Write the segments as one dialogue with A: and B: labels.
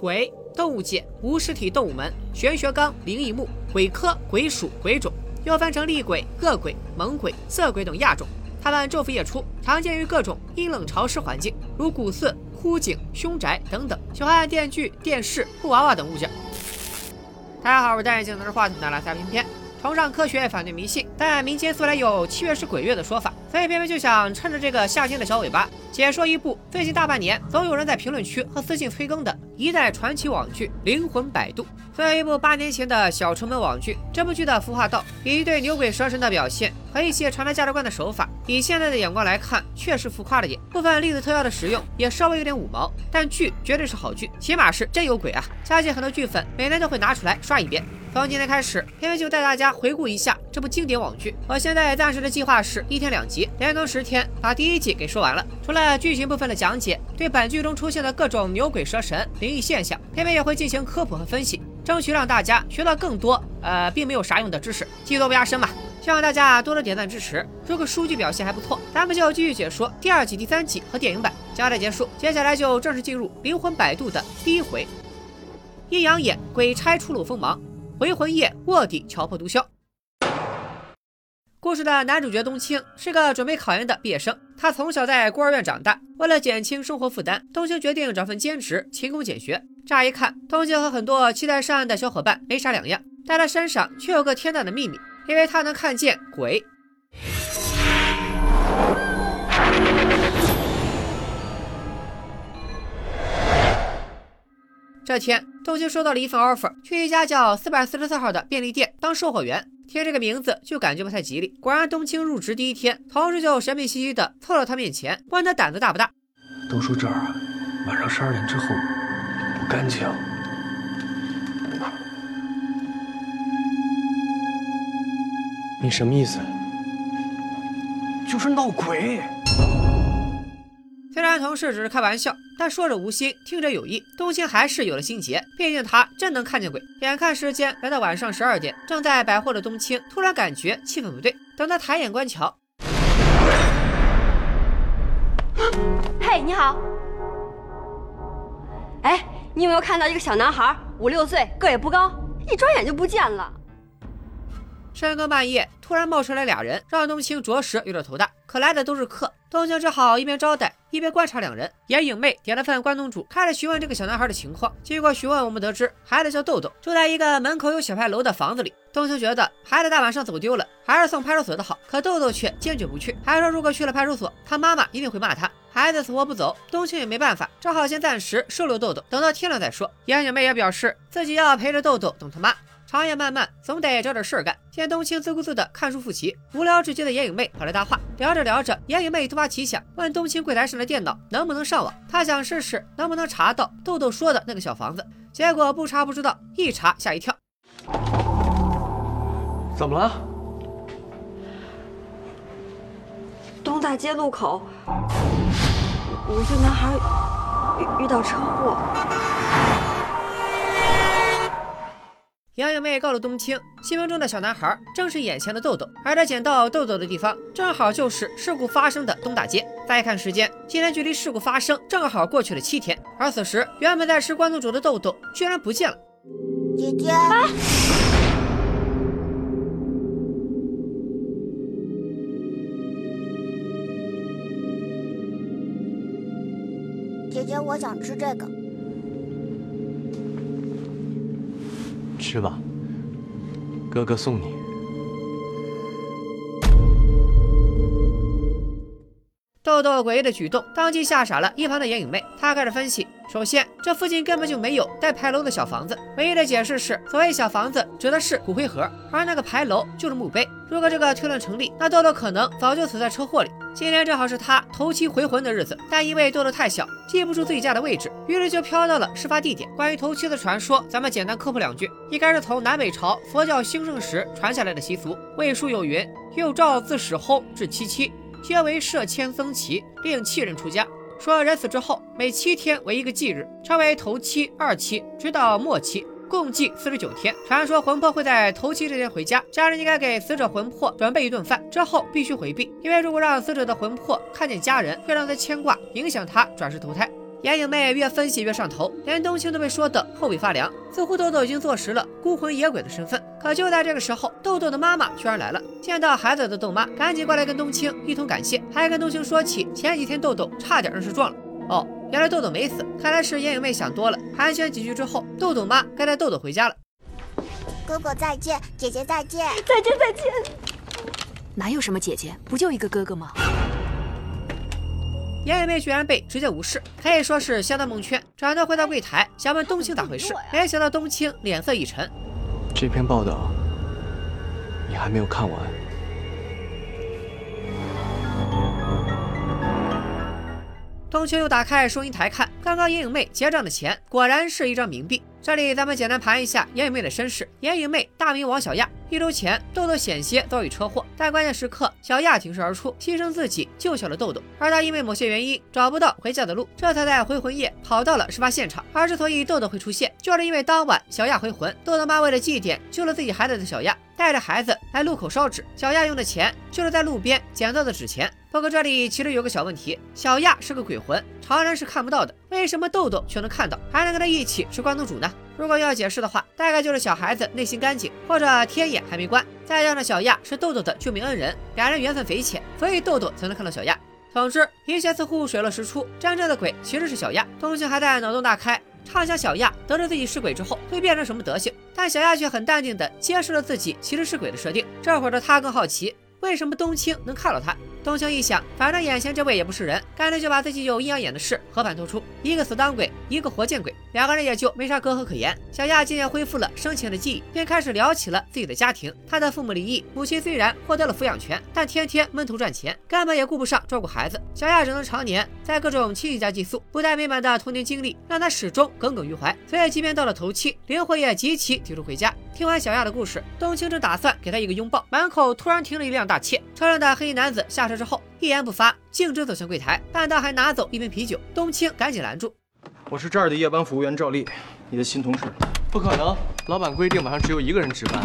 A: 鬼，动物界无实体动物门，玄学纲灵异目，鬼科鬼属鬼种，又分成厉鬼、恶鬼、猛鬼、色鬼等亚种。它们昼伏夜出，常见于各种阴冷潮湿环境，如古寺、枯井、凶宅等等。喜欢电锯、电视、布娃娃等物件。大家好，我是戴眼镜拿着话筒的拉塞偏偏。崇尚科学，反对迷信，但民间素来有七月是鬼月的说法，所以偏偏就想趁着这个夏天的小尾巴，解说一部最近大半年总有人在评论区和私信催更的一代传奇网剧《灵魂摆渡》。作为一部八年前的小成本网剧，这部剧的孵化道以一对牛鬼蛇神的表现和一些传达价值观的手法，以现在的眼光来看，确实浮夸了点。部分粒子特效的使用也稍微有点五毛，但剧绝对是好剧，起码是真有鬼啊！相信很多剧粉每年都会拿出来刷一遍。从今天开始，片片就带大家回顾一下这部经典网剧。我现在暂时的计划是一天两集，连更十天，把第一季给说完了。除了剧情部分的讲解，对本剧中出现的各种牛鬼蛇神、灵异现象，片片也会进行科普和分析，争取让大家学到更多呃并没有啥用的知识，技多不压身嘛。希望大家多多点赞支持。如果数据表现还不错，咱们就继续解说第二季、第三季和电影版。交代结束，接下来就正式进入《灵魂摆渡》的第一回：阴阳眼，鬼差出入锋芒。回魂夜卧底乔破毒枭。故事的男主角冬青是个准备考研的毕业生，他从小在孤儿院长大，为了减轻生活负担，冬青决定找份兼职，勤工俭学。乍一看，冬青和很多期待上岸的小伙伴没啥两样，但他身上却有个天大的秘密，因为他能看见鬼。这天，冬青收到了一份 offer，去一家叫四百四十四号的便利店当售货员。听这个名字就感觉不太吉利。果然，冬青入职第一天，同事就神秘兮兮的凑到他面前，问他胆子大不大。
B: 都说这儿啊，晚上十二点之后不干净。你什么意思？就是闹鬼。
A: 虽然同事只是开玩笑，但说者无心，听者有意。冬青还是有了心结，毕竟他真能看见鬼。眼看时间来到晚上十二点，正在摆货的冬青突然感觉气氛不对。等他抬眼观瞧，
C: 嘿，你好。哎，你有没有看到一个小男孩，五六岁，个也不高，一转眼就不见了。
A: 深更半夜突然冒出来俩人，让冬青着实有点头大。可来的都是客，冬青只好一边招待一边观察两人。眼影妹点了份关东煮，开始询问这个小男孩的情况。经过询问，我们得知孩子叫豆豆，住在一个门口有小牌楼的房子里。冬青觉得孩子大晚上走丢了，还是送派出所的好。可豆豆却坚决不去，还说如果去了派出所，他妈妈一定会骂他。孩子死活不走，冬青也没办法，只好先暂时收留豆豆，等到天亮再说。眼影妹也表示自己要陪着豆豆等他妈。长夜漫漫，总得找点事儿干。见冬青自顾自的看书复习，无聊至极的眼影妹跑来搭话。聊着聊着，眼影妹突发奇想，问冬青柜台上的电脑能不能上网。她想试试能不能查到豆豆说的那个小房子。结果不查不知道，一查吓一跳。
B: 怎么了？
C: 东大街路口，五岁男孩遇遇到车祸。
A: 杨颖妹告诉冬青，新闻中的小男孩正是眼前的豆豆，而他捡到豆豆的地方正好就是事故发生的东大街。再看时间，今天距离事故发生正好过去了七天，而此时原本在吃关东煮的豆豆居然不见了。
D: 姐姐，姐姐，我想吃这个。
B: 吃吧，哥哥送你。
A: 豆豆诡异的举动，当即吓傻了一旁的眼影妹。她开始分析：首先，这附近根本就没有带牌楼的小房子，唯一的解释是，所谓小房子指的是骨灰盒，而那个牌楼就是墓碑。如果这个推论成立，那豆豆可能早就死在车祸里。今天正好是他头七回魂的日子，但因为豆豆太小，记不住自己家的位置，于是就飘到了事发地点。关于头七的传说，咱们简单科普两句：应该是从南北朝佛教兴盛时传下来的习俗。魏书有云：“又诏自始薨至七七。”皆为设迁僧旗，令七人出家。说人死之后，每七天为一个忌日，称为头七、二七，直到末期，共计四十九天。传说魂魄会在头七这天回家，家人应该给死者魂魄准备一顿饭，之后必须回避，因为如果让死者的魂魄看见家人，会让他牵挂，影响他转世投胎。眼影妹越分析越上头，连冬青都被说得后背发凉，似乎豆豆已经坐实了孤魂野鬼的身份。可就在这个时候，豆豆的妈妈居然来了。见到孩子的豆妈赶紧过来跟冬青一同感谢，还跟冬青说起前几天豆豆差点让事撞了。哦，原来豆豆没死，看来是烟影妹想多了。寒暄几句之后，豆豆妈该带豆豆回家了。
D: 哥哥再见，姐姐再见，
C: 再见再见。
E: 哪有什么姐姐，不就一个哥哥吗？
A: 烟影妹居然被直接无视，可以说是相当蒙圈。转头回到柜台，想问冬青咋回事，没想到冬青脸色一沉。
B: 这篇报道你还没有看完。
A: 冬青又打开收银台看，刚刚眼影妹结账的钱果然是一张冥币。这里咱们简单盘一下眼影妹的身世。眼影妹大名王小亚，一周前豆豆险些遭遇车祸，但关键时刻小亚挺身而出，牺牲自己救下了豆豆。而她因为某些原因找不到回家的路，这才在回魂夜跑到了事发现场。而之所以豆豆会出现，就是因为当晚小亚回魂，豆豆妈为了祭奠救了自己孩子的小亚，带着孩子来路口烧纸。小亚用的钱就是在路边捡到的纸钱。不过这里其实有个小问题，小亚是个鬼魂，常人是看不到的，为什么豆豆却能看到，还能跟他一起吃关东煮呢？如果要解释的话，大概就是小孩子内心干净，或者天眼还没关，再加上小亚是豆豆的救命恩人，两人缘分匪浅，所以豆豆才能看到小亚。总之，一切似乎水落石出，真正的鬼其实是小亚。东西还在脑洞大开，畅想小亚得知自己是鬼之后会变成什么德行，但小亚却很淡定地接受了自己其实是鬼的设定。这会儿的他更好奇，为什么冬青能看到他？冬青一想，反正眼前这位也不是人，干脆就把自己有阴阳眼的事和盘托出。一个死当鬼，一个活见鬼，两个人也就没啥隔阂可言。小亚渐渐恢复了生前的记忆，便开始聊起了自己的家庭。他的父母离异，母亲虽然获得了抚养权，但天天闷头赚钱，根本也顾不上照顾孩子。小亚只能常年在各种亲戚家寄宿，不太美满的童年经历让他始终耿耿于怀。所以，即便到了头七，灵魂也极其抵触回家。听完小亚的故事，冬青正打算给他一个拥抱，门口突然停了一辆大切，车上的黑衣男子下车之后。一言不发，径直走向柜台，半道还拿走一瓶啤酒。冬青赶紧拦住：“
F: 我是这儿的夜班服务员赵丽，你的新同事。”“
B: 不可能，老板规定晚上只有一个人值班。”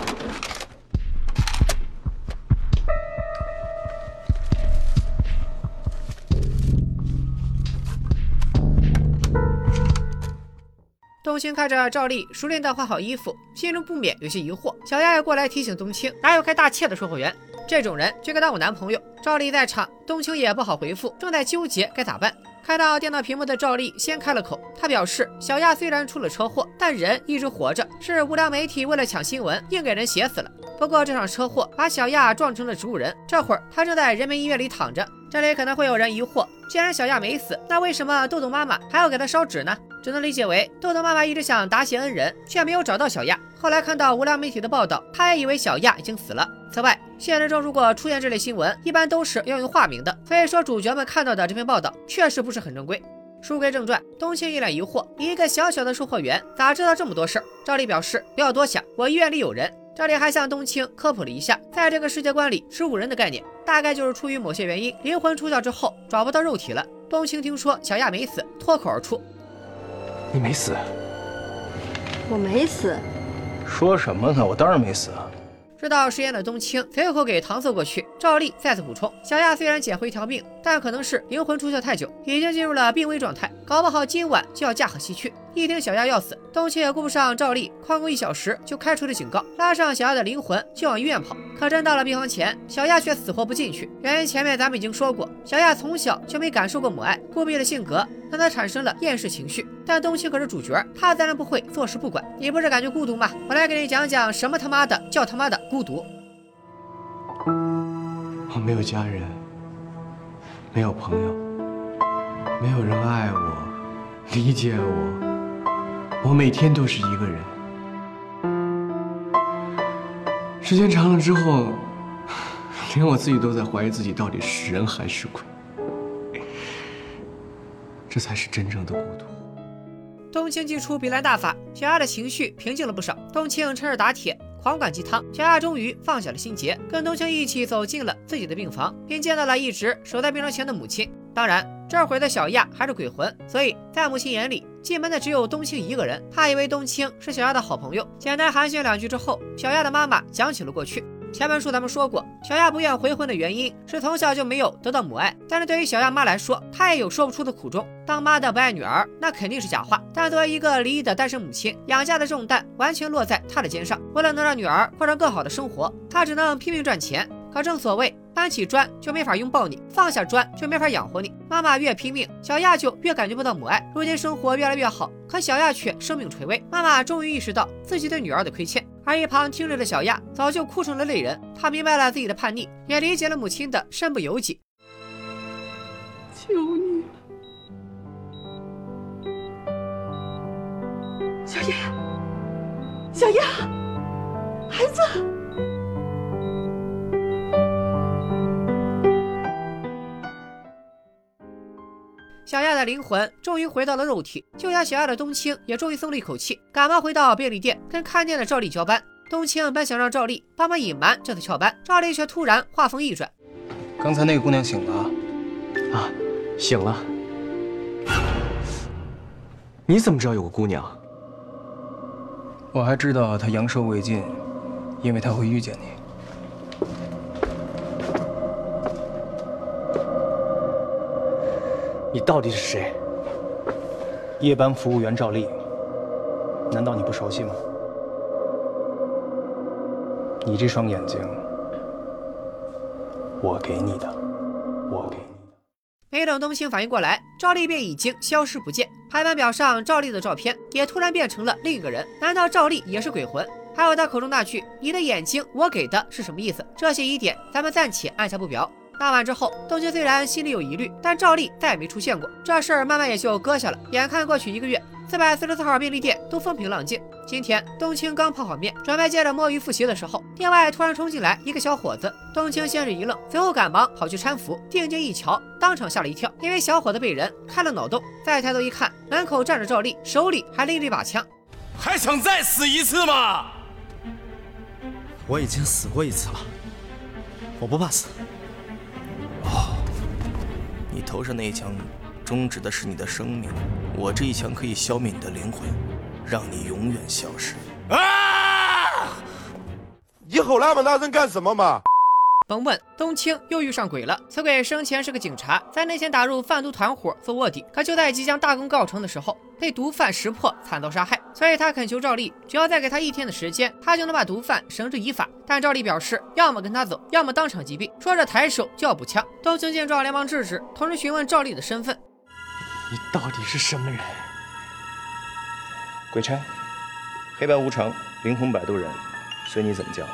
A: 冬青看着赵丽熟练地换好衣服，心中不免有些疑惑。小丫也过来提醒冬青：“哪有开大切的售货员？这种人就该当我男朋友。”赵丽在场，冬青也不好回复，正在纠结该咋办。看到电脑屏幕的赵丽先开了口，她表示小亚虽然出了车祸，但人一直活着，是无良媒体为了抢新闻硬给人写死了。不过这场车祸把小亚撞成了植物人，这会儿他正在人民医院里躺着。这里可能会有人疑惑，既然小亚没死，那为什么豆豆妈妈还要给他烧纸呢？只能理解为豆豆妈妈一直想答谢恩人，却没有找到小亚。后来看到无良媒体的报道，他也以为小亚已经死了。此外，现实中如果出现这类新闻，一般都是要用化名的，所以说主角们看到的这篇报道确实不是很正规。书归正传，冬青一脸疑惑：一个小小的售货员咋知道这么多事儿？赵丽表示不要多想，我医院里有人。这里还向冬青科普了一下，在这个世界观里，植物人的概念大概就是出于某些原因，灵魂出窍之后找不到肉体了。冬青听说小亚没死，脱口而出：“
B: 你没死？
C: 我没死。
F: 说什么呢？我当然没死啊。”
A: 知道实验的冬青随口给搪塞过去。赵丽再次补充：小亚虽然捡回一条命，但可能是灵魂出窍太久，已经进入了病危状态，搞不好今晚就要驾鹤西去。一听小亚要死，冬青也顾不上照例旷工一小时就开出的警告，拉上小亚的灵魂就往医院跑。可真到了病房前，小亚却死活不进去。原因前面咱们已经说过，小亚从小就没感受过母爱，孤僻的性格让他产生了厌世情绪。但冬青可是主角，他自然不会坐视不管。你不是感觉孤独吗？我来给你讲讲什么他妈的叫他妈的孤独。
B: 我没有家人，没有朋友，没有人爱我，理解我。我每天都是一个人。时间长了之后，连我自己都在怀疑自己到底是人还是鬼。这才是真正的孤独。
A: 冬青祭出比兰大法，小亚的情绪平静了不少。冬青趁热打铁，黄管鸡汤，小亚终于放下了心结，跟冬青一起走进了自己的病房，并见到了一直守在病床前的母亲。当然，这会的小亚还是鬼魂，所以在母亲眼里，进门的只有冬青一个人。她以为冬青是小亚的好朋友，简单寒暄两句之后，小亚的妈妈讲起了过去。前文书咱们说过，小亚不愿回婚的原因是从小就没有得到母爱。但是对于小亚妈来说，她也有说不出的苦衷。当妈的不爱女儿，那肯定是假话。但作为一个离异的单身母亲，养家的重担完全落在她的肩上。为了能让女儿过上更好的生活，她只能拼命赚钱。可正所谓，搬起砖就没法拥抱你，放下砖就没法养活你。妈妈越拼命，小亚就越感觉不到母爱。如今生活越来越好，可小亚却生命垂危。妈妈终于意识到自己对女儿的亏欠，而一旁听着的小亚早就哭成了泪人。她明白了自己的叛逆，也理解了母亲的身不由己。
C: 求你了，小亚，小亚，孩子。
A: 的灵魂终于回到了肉体，救下小爱的冬青也终于松了一口气，赶忙回到便利店跟看店的赵丽交班。冬青本想让赵丽帮忙隐瞒这次翘班，赵丽却突然话锋一转：“
F: 刚才那个姑娘醒了？
B: 啊，醒了。你怎么知道有个姑娘？
F: 我还知道她阳寿未尽，因为她会遇见你。”
B: 你到底是谁？
F: 夜班服务员赵丽，难道你不熟悉吗？你这双眼睛，我给你的，我给你的。
A: 没等冬青反应过来，赵丽便已经消失不见。排班表上赵丽的照片也突然变成了另一个人，难道赵丽也是鬼魂？还有他口中那句“你的眼睛我给的”是什么意思？这些疑点咱们暂且按下不表。当晚之后，冬青虽然心里有疑虑，但赵丽再也没出现过，这事儿慢慢也就搁下了。眼看过去一个月，四百四十四号便利店都风平浪静。今天，冬青刚泡好面，准备接着摸鱼复习的时候，店外突然冲进来一个小伙子。冬青先是一愣，随后赶忙跑去搀扶，定睛一瞧，当场吓了一跳，因为小伙子被人开了脑洞。再抬头一看，门口站着赵丽，手里还拎着一把枪。
G: 还想再死一次吗？我已经死过一次了，我不怕死。哦，你头上那一枪，终止的是你的生命；我这一枪可以消灭你的灵魂，让你永远消失。啊！
H: 你吼那么大声干什么嘛？
A: 甭问，冬青又遇上鬼了。此鬼生前是个警察，在内线打入贩毒团伙做卧底，可就在即将大功告成的时候，被毒贩识破，惨遭杀害。所以他恳求赵丽，只要再给他一天的时间，他就能把毒贩绳之以法。但赵丽表示，要么跟他走，要么当场击毙。说着抬手就要补枪，冬青见状连忙制止，同时询问赵丽的身份：
B: 你到底是什么人？
F: 鬼差，黑白无常，灵魂摆渡人，随你怎么叫。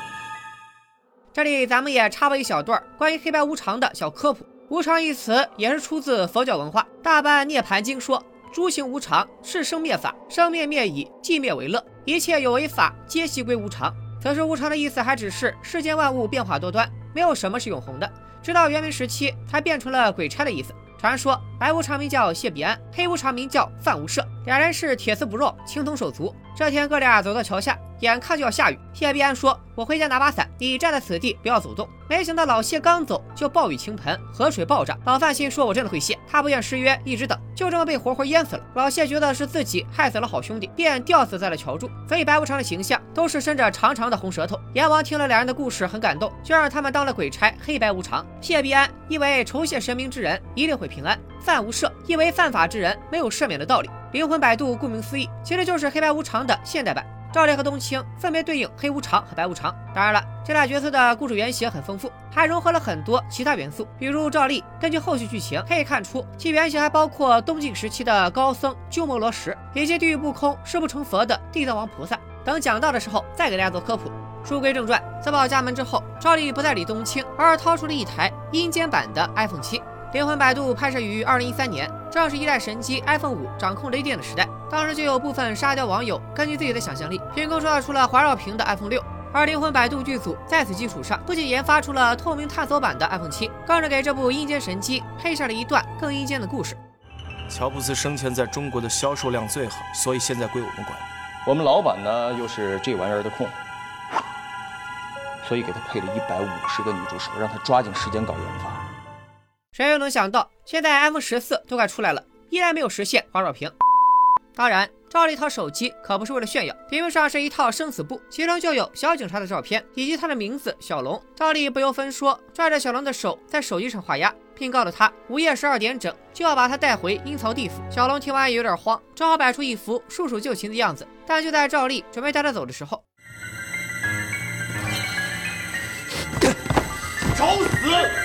A: 这里咱们也插播一小段关于黑白无常的小科普。无常一词也是出自佛教文化，《大般涅盘经》说：“诸行无常，是生灭法，生灭灭已，寂灭为乐，一切有为法，皆系归无常。”此时无常的意思还只是世间万物变化多端，没有什么是永恒的。直到元明时期，才变成了鬼差的意思。传说白无常名叫谢必安，黑无常名叫范无赦，两人是铁丝不肉，情同手足。这天，哥俩走到桥下，眼看就要下雨。谢必安说：“我回家拿把伞，你站在此地，不要走动。”没想到老谢刚走，就暴雨倾盆，河水暴涨。老范心说：“我真的会谢。”他不愿失约，一直等，就这么被活活淹死了。老谢觉得是自己害死了好兄弟，便吊死在了桥柱。所以白无常的形象都是伸着长长的红舌头。阎王听了两人的故事，很感动，就让他们当了鬼差黑白无常。谢必安因为酬谢神明之人一定会平安，范无赦因为犯法之人没有赦免的道理。灵魂摆渡，顾名思义，其实就是黑白无常的现代版。赵烈和冬青分别对应黑无常和白无常。当然了，这俩角色的故事原型很丰富，还融合了很多其他元素。比如赵丽，根据后续剧情可以看出，其原型还包括东晋时期的高僧鸠摩罗什，以及地狱不空誓不成佛的地藏王菩萨。等讲到的时候，再给大家做科普。书归正传，自报家门之后，赵丽不再理冬青，而掏出了一台阴间版的 iPhone 七。灵魂摆渡拍摄于二零一三年，正是一代神机 iPhone 五掌控雷电的时代。当时就有部分沙雕网友根据自己的想象力，凭空创造出了环绕屏的 iPhone 六。而灵魂摆渡剧组在此基础上，不仅研发出了透明探索版的 iPhone 七，更是给这部阴间神机配上了一段更阴间的故事。
G: 乔布斯生前在中国的销售量最好，所以现在归我们管。
F: 我们老板呢，又是这玩意儿的控，所以给他配了一百五十个女助手，让他抓紧时间搞研发。
A: 谁又能想到，现在 iPhone 十四都快出来了，依然没有实现环绕屏。当然，赵丽一套手机可不是为了炫耀，屏幕上是一套生死簿，其中就有小警察的照片以及他的名字小龙。赵丽不由分说，拽着小龙的手在手机上画押，并告诉他午夜十二点整就要把他带回阴曹地府。小龙听完也有点慌，只好摆出一副束手就擒的样子。但就在赵丽准备带他走的时候，
H: 找死！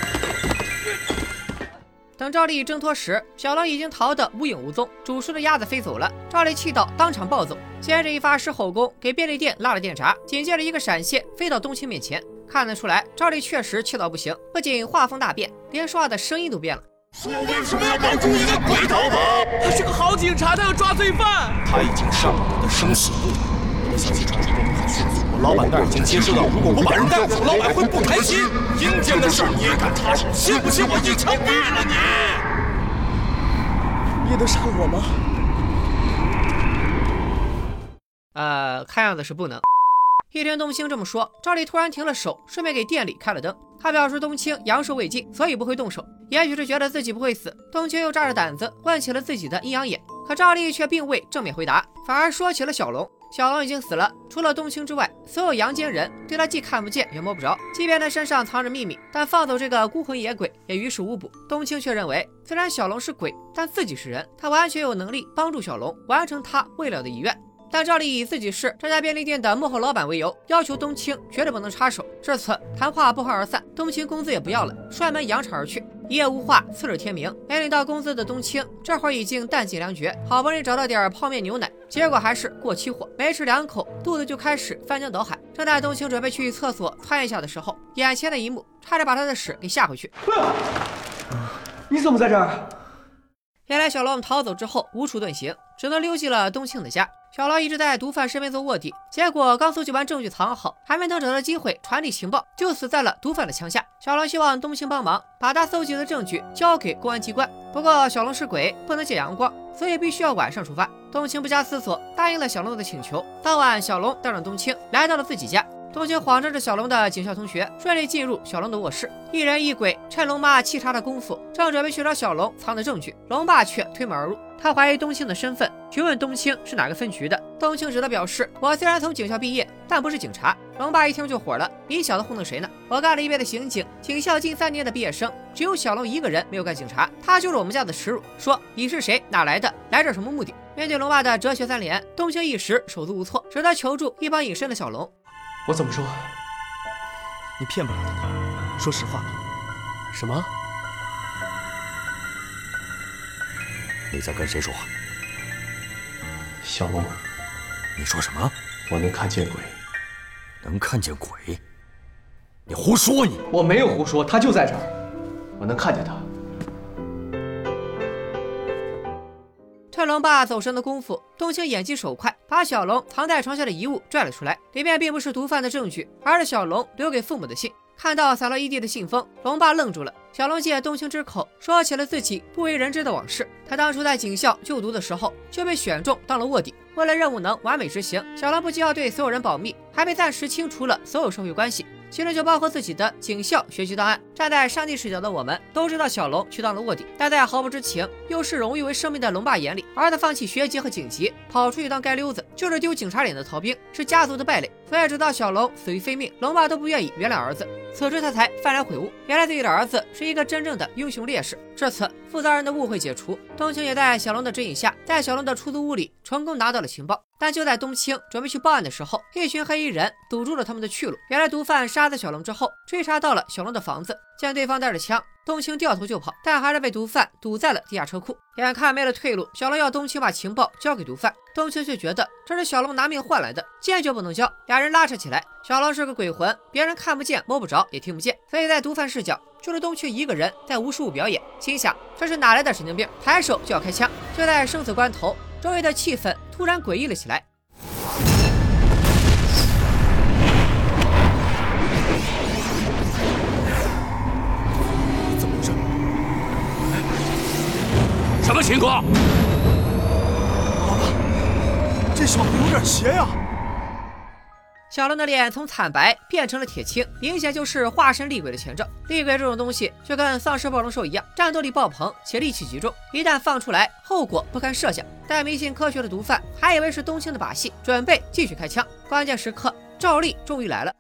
A: 等赵丽挣脱时，小狼已经逃得无影无踪，煮熟的鸭子飞走了。赵丽气到当场暴走，接着一发狮吼功给便利店拉了电闸，紧接着一个闪现飞到冬青面前。看得出来，赵丽确实气到不行，不仅画风大变，连说话的声音都变了。
H: 我为什么要帮助一个鬼逃跑？
G: 他是个好警察，他要抓罪犯。
F: 他已经上了我的生死簿，我的消息传出的很迅速，我老板那儿已经接收到，如果我把人带走，老板会不开心。阴间的事儿你也敢插手？信不信我一枪毙了你？
G: 你能杀我吗？
A: 呃，看样子是不能。一听冬青这么说，赵丽突然停了手，顺便给店里开了灯。他表示冬青阳寿未尽，所以不会动手。也许是觉得自己不会死，冬青又炸着胆子问起了自己的阴阳眼。可赵丽却并未正面回答，反而说起了小龙。小龙已经死了，除了冬青之外，所有阳间人对他既看不见也摸不着。即便他身上藏着秘密，但放走这个孤魂野鬼也于事无补。冬青却认为，虽然小龙是鬼，但自己是人，他完全有能力帮助小龙完成他未了的遗愿。但赵丽以自己是这家便利店的幕后老板为由，要求冬青绝对不能插手。至此，谈话不欢而散，冬青工资也不要了，摔门扬长而去。一夜无话，次日天明，没领到工资的冬青这会儿已经弹尽粮绝，好不容易找到点泡面牛奶，结果还是过期货，没吃两口，肚子就开始翻江倒海。正在冬青准备去厕所窜一下的时候，眼前的一幕差点把他的屎给吓回去。
B: 你怎么在这儿？
A: 原来小龙逃走之后无处遁形，只能溜进了冬青的家。小龙一直在毒贩身边做卧底，结果刚搜集完证据藏好，还没等找到机会传递情报，就死在了毒贩的枪下。小龙希望冬青帮忙把他搜集的证据交给公安机关，不过小龙是鬼，不能见阳光，所以必须要晚上出发。冬青不加思索答应了小龙的请求。当晚，小龙带上冬青来到了自己家。冬青谎称着小龙的警校同学，顺利进入小龙的卧室。一人一鬼趁龙妈沏茶的功夫，正准备去找小龙藏的证据，龙爸却推门而入。他怀疑冬青的身份，询问冬青是哪个分局的。冬青只得表示：“我虽然从警校毕业，但不是警察。”龙爸一听就火了：“你小子糊弄谁呢？我干了一辈子刑警，警校近三年的毕业生，只有小龙一个人没有干警察，他就是我们家的耻辱。说你是谁？哪来的？来这什么目的？”面对龙爸的哲学三连，冬青一时手足无措，只得求助一旁隐身的小龙。
B: 我怎么说？
G: 你骗不了他的，说实话。
B: 什么？
I: 你在跟谁说话？
B: 小龙，
I: 你说什么？
B: 我能看见鬼。
I: 能看见鬼？你胡说！你
B: 我没有胡说，他就在这儿，我能看见他。
A: 趁龙爸走神的功夫，冬青眼疾手快，把小龙藏在床下的遗物拽了出来。里面并不是毒贩的证据，而是小龙留给父母的信。看到洒落一地的信封，龙爸愣住了。小龙借冬青之口说起了自己不为人知的往事。他当初在警校就读的时候就被选中当了卧底，为了任务能完美执行，小龙不仅要对所有人保密，还被暂时清除了所有社会关系。其中就包括自己的警校学习档案。站在上帝视角的我们都知道小龙去当了卧底，但在毫不知情又视荣誉为生命的龙爸眼里，儿子放弃学籍和警籍，跑出去当街溜子，就是丢警察脸的逃兵，是家族的败类。所以直到小龙死于非命，龙爸都不愿意原谅儿子。此时他才幡然悔悟，原来自己的儿子是一个真正的英雄烈士。这次，负责人的误会解除，冬青也在小龙的指引下，在小龙的出租屋里成功拿到了情报。但就在冬青准备去报案的时候，一群黑衣人堵住了他们的去路。原来毒贩杀死小龙之后，追查到了小龙的房子，见对方带着枪，冬青掉头就跑，但还是被毒贩堵在了地下车库。眼看没了退路，小龙要冬青把情报交给毒贩，冬青却觉得这是小龙拿命换来的，坚决不能交。俩人拉扯起来，小龙是个鬼魂，别人看不见、摸不着、也听不见，所以在毒贩视角，就是冬青一个人在无实物表演。心想这是哪来的神经病，抬手就要开枪。就在生死关头，周围的气氛突然诡异了起来。
H: 什么情况？
G: 这小子有点邪呀！
A: 小龙的脸从惨白变成了铁青，明显就是化身厉鬼的前兆。厉鬼这种东西就跟丧尸暴龙兽一样，战斗力爆棚且力气极重，一旦放出来，后果不堪设想。但迷信科学的毒贩还以为是冬青的把戏，准备继续开枪。关键时刻，赵丽终于来了。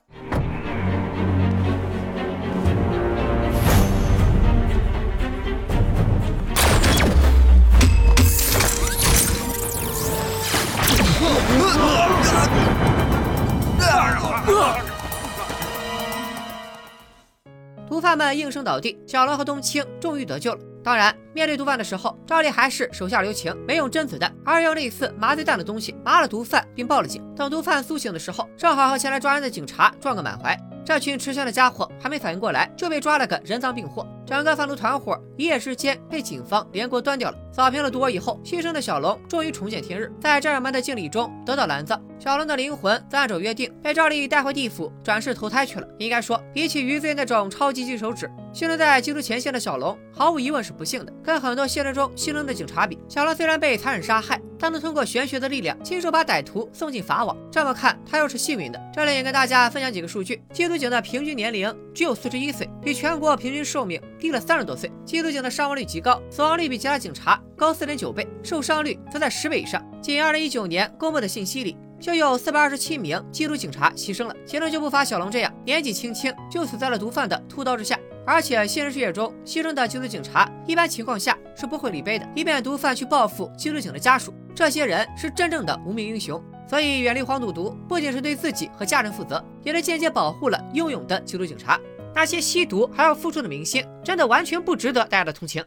A: 毒贩们应声倒地，小罗和冬青终于得救了。当然，面对毒贩的时候，赵丽还是手下留情，没用真子弹，而用类似麻醉弹的东西麻了毒贩，并报了警。等毒贩苏醒的时候，正好和前来抓人的警察撞个满怀。这群吃香的家伙还没反应过来，就被抓了个人赃并获。整个贩毒团伙一夜之间被警方连锅端掉了。扫平了毒窝以后，牺牲的小龙终于重见天日，在战友们的敬礼中得到蓝藏。小龙的灵魂则按照约定被赵丽带回地府转世投胎去了。应该说，比起余罪那种超级金手指，牺牲在缉毒前线的小龙毫无疑问是不幸的。跟很多现实中牺牲的警察比，小龙虽然被残忍杀害，但能通过玄学的力量亲手把歹徒送进法网。这么看，他又是幸运的。这里也跟大家分享几个数据：缉毒警的平均年龄只有四十一岁，比全国平均寿命低了三十多岁。缉毒警的伤亡率极高，死亡率比其他警察高四点九倍，受伤率则在十倍以上。仅二零一九年公布的信息里，就有四百二十七名缉毒警察牺牲了，其中就不乏小龙这样年纪轻轻就死在了毒贩的屠刀之下。而且现实世界中牺牲的缉毒警察，一般情况下是不会理悲的，以免毒贩去报复缉毒警的家属。这些人是真正的无名英雄，所以远离黄赌毒，不仅是对自己和家人负责，也是间接保护了英勇的缉毒警察。那些吸毒还要付出的明星，真的完全不值得大家的同情。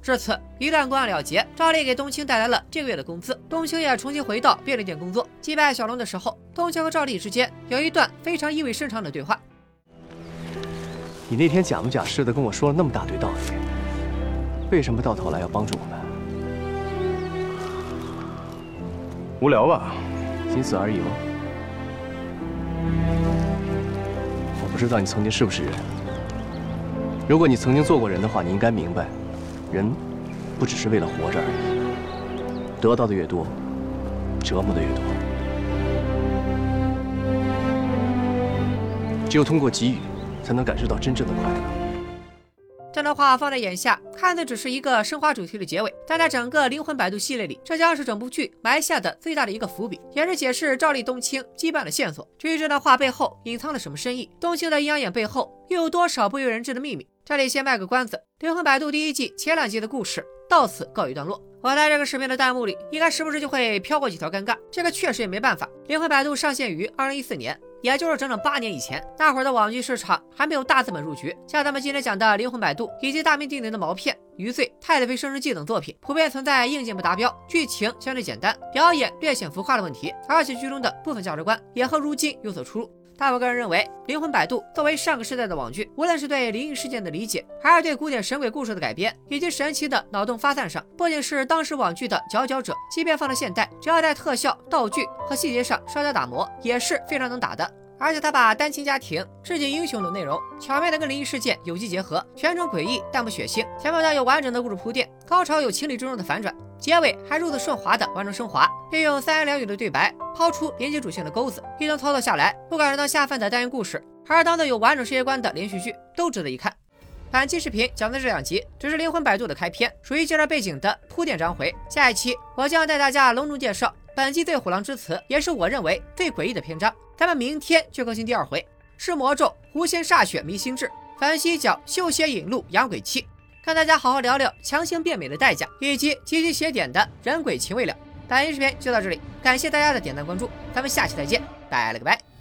A: 至此，一段公案了结，赵丽给冬青带来了这个月的工资，冬青也重新回到便利店工作。击败小龙的时候，冬青和赵丽之间有一段非常意味深长的对话。
B: 你那天假模假式的跟我说了那么大堆道理，为什么到头来要帮助我们？无聊吧，仅此而已吗？不知道你曾经是不是人。如果你曾经做过人的话，你应该明白，人不只是为了活着而已。得到的越多，折磨的越多。只有通过给予，才能感受到真正的快乐。
A: 这段话放在眼下，看似只是一个升华主题的结尾，但在整个《灵魂摆渡》系列里，这将是整部剧埋下的最大的一个伏笔，也是解释赵丽冬青羁绊的线索。至于这段话背后隐藏了什么深意，冬青的阴阳眼背后又有多少不为人知的秘密？这里先卖个关子，《灵魂摆渡》第一季前两集的故事到此告一段落。我在这个视频的弹幕里，应该时不时就会飘过几条尴尬，这个确实也没办法。《灵魂摆渡》上线于二零一四年。也就是整整八年以前，那会儿的网剧市场还没有大资本入局，像咱们今天讲的《灵魂摆渡》以及大名鼎鼎的毛片《余罪》《太太妃升职记》等作品，普遍存在硬件不达标、剧情相对简单、表演略显浮夸的问题，而且剧中的部分价值观也和如今有所出入。大我个人认为，《灵魂摆渡》作为上个世代的网剧，无论是对灵异事件的理解，还是对古典神鬼故事的改编，以及神奇的脑洞发散上，不仅是当时网剧的佼佼者，即便放到现代，只要在特效、道具和细节上稍加打磨，也是非常能打的。而且他把单亲家庭、致敬英雄等内容巧妙的跟灵异事件有机结合，全程诡异但不血腥，前半段有完整的故事铺垫，高潮有情理之中的反转，结尾还如此顺滑的完成升华，并用三言两语的对白抛出连接主线的钩子，一通操作下来，不管是当下饭的单元故事，还是当做有完整世界观的连续剧，都值得一看。本期视频讲的这两集只是《灵魂摆渡》的开篇，属于介绍背景的铺垫章回。下一期我将带大家隆重介绍本季最虎狼之词，也是我认为最诡异的篇章。咱们明天就更新第二回，是魔咒狐仙煞血迷心智，反西角绣血引路养鬼气，看大家好好聊聊强行变美的代价，以及积极写点的人鬼情未了。本期视频就到这里，感谢大家的点赞关注，咱们下期再见，拜了个拜。